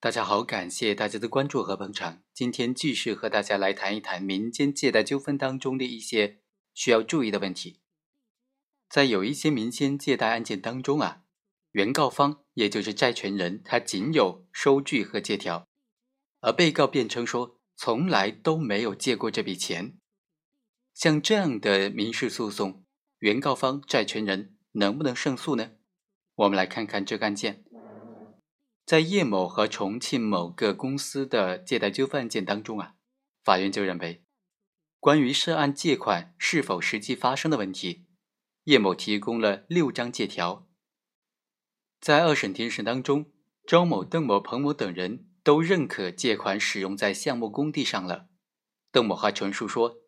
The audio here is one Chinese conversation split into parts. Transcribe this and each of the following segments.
大家好，感谢大家的关注和捧场。今天继续和大家来谈一谈民间借贷纠纷当中的一些需要注意的问题。在有一些民间借贷案件当中啊，原告方也就是债权人，他仅有收据和借条，而被告辩称说从来都没有借过这笔钱。像这样的民事诉讼，原告方债权人能不能胜诉呢？我们来看看这个案件。在叶某和重庆某个公司的借贷纠纷案件当中啊，法院就认为，关于涉案借款是否实际发生的问题，叶某提供了六张借条。在二审庭审当中，周某、邓某、彭某等人都认可借款使用在项目工地上了。邓某还陈述说，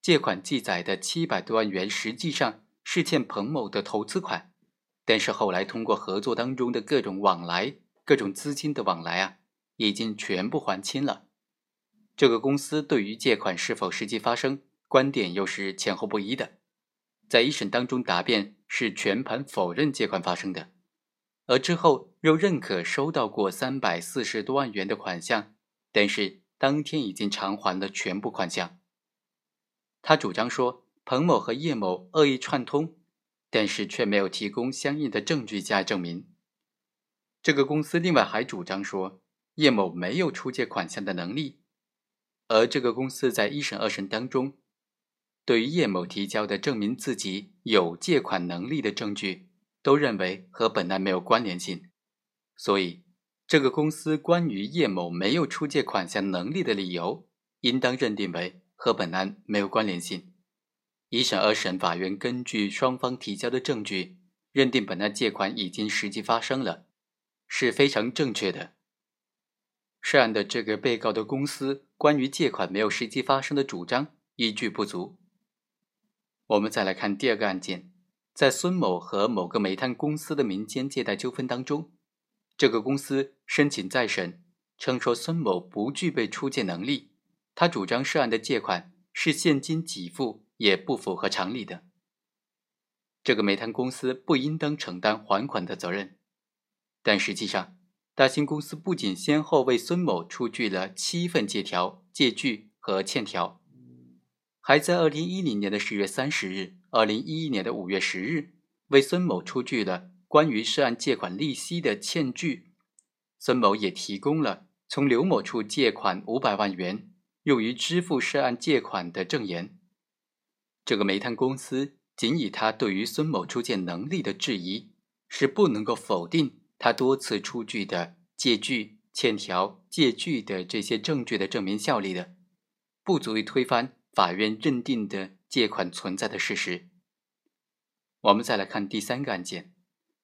借款记载的七百多万元实际上是欠彭某的投资款，但是后来通过合作当中的各种往来。各种资金的往来啊，已经全部还清了。这个公司对于借款是否实际发生，观点又是前后不一的。在一审当中答辩是全盘否认借款发生的，而之后又认可收到过三百四十多万元的款项，但是当天已经偿还了全部款项。他主张说彭某和叶某恶意串通，但是却没有提供相应的证据加以证明。这个公司另外还主张说，叶某没有出借款项的能力，而这个公司在一审、二审当中，对于叶某提交的证明自己有借款能力的证据，都认为和本案没有关联性，所以这个公司关于叶某没有出借款项能力的理由，应当认定为和本案没有关联性。一审、二审法院根据双方提交的证据，认定本案借款已经实际发生了。是非常正确的。涉案的这个被告的公司关于借款没有实际发生的主张依据不足。我们再来看第二个案件，在孙某和某个煤炭公司的民间借贷纠纷当中，这个公司申请再审，称说孙某不具备出借能力，他主张涉案的借款是现金给付，也不符合常理的。这个煤炭公司不应当承担还款的责任。但实际上，大兴公司不仅先后为孙某出具了七份借条、借据和欠条，还在二零一零年的十月三十日、二零一一年的五月十日为孙某出具了关于涉案借款利息的欠据。孙某也提供了从刘某处借款五百万元用于支付涉案借款的证言。这个煤炭公司仅以他对于孙某出借能力的质疑，是不能够否定。他多次出具的借据、欠条、借据的这些证据的证明效力的，不足以推翻法院认定的借款存在的事实。我们再来看第三个案件，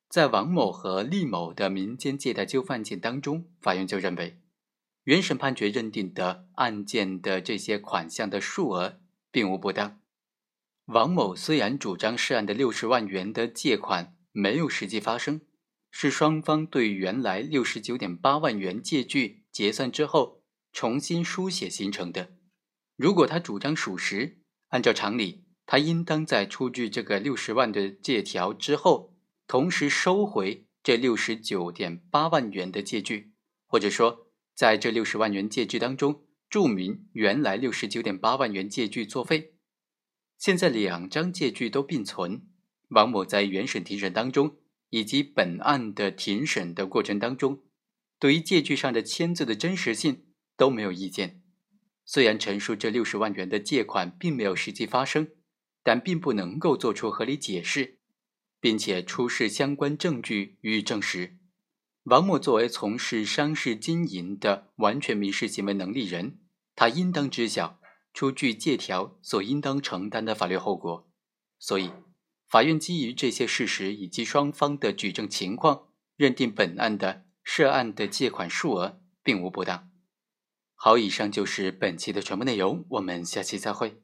在王某和厉某的民间借贷纠纷案件当中，法院就认为，原审判决认定的案件的这些款项的数额并无不当。王某虽然主张涉案的六十万元的借款没有实际发生。是双方对原来六十九点八万元借据结算之后重新书写形成的。如果他主张属实，按照常理，他应当在出具这个六十万的借条之后，同时收回这六十九点八万元的借据，或者说在这六十万元借据当中注明原来六十九点八万元借据作废。现在两张借据都并存，王某在原审庭审当中。以及本案的庭审的过程当中，对于借据上的签字的真实性都没有意见。虽然陈述这六十万元的借款并没有实际发生，但并不能够做出合理解释，并且出示相关证据予以证实。王某作为从事商事经营的完全民事行为能力人，他应当知晓出具借条所应当承担的法律后果，所以。法院基于这些事实以及双方的举证情况，认定本案的涉案的借款数额并无不当。好，以上就是本期的全部内容，我们下期再会。